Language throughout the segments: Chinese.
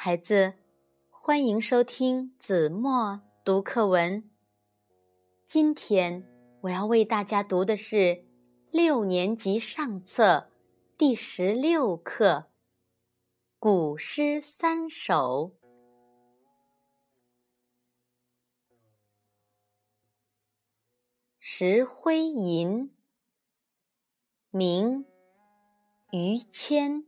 孩子，欢迎收听子墨读课文。今天我要为大家读的是六年级上册第十六课《古诗三首》。石灰吟，明，于谦。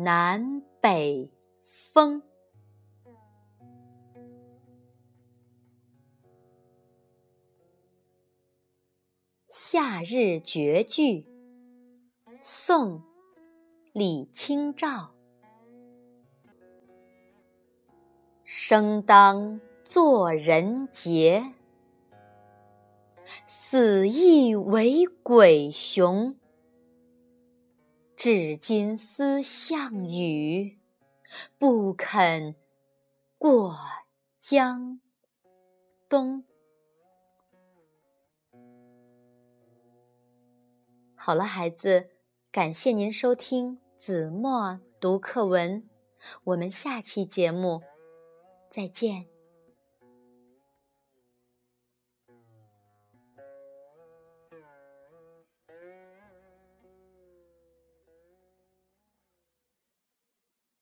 南。北风，夏日绝句，宋·李清照。生当作人杰，死亦为鬼雄。至今思项羽，不肯过江东。好了，孩子，感谢您收听子墨读课文，我们下期节目再见。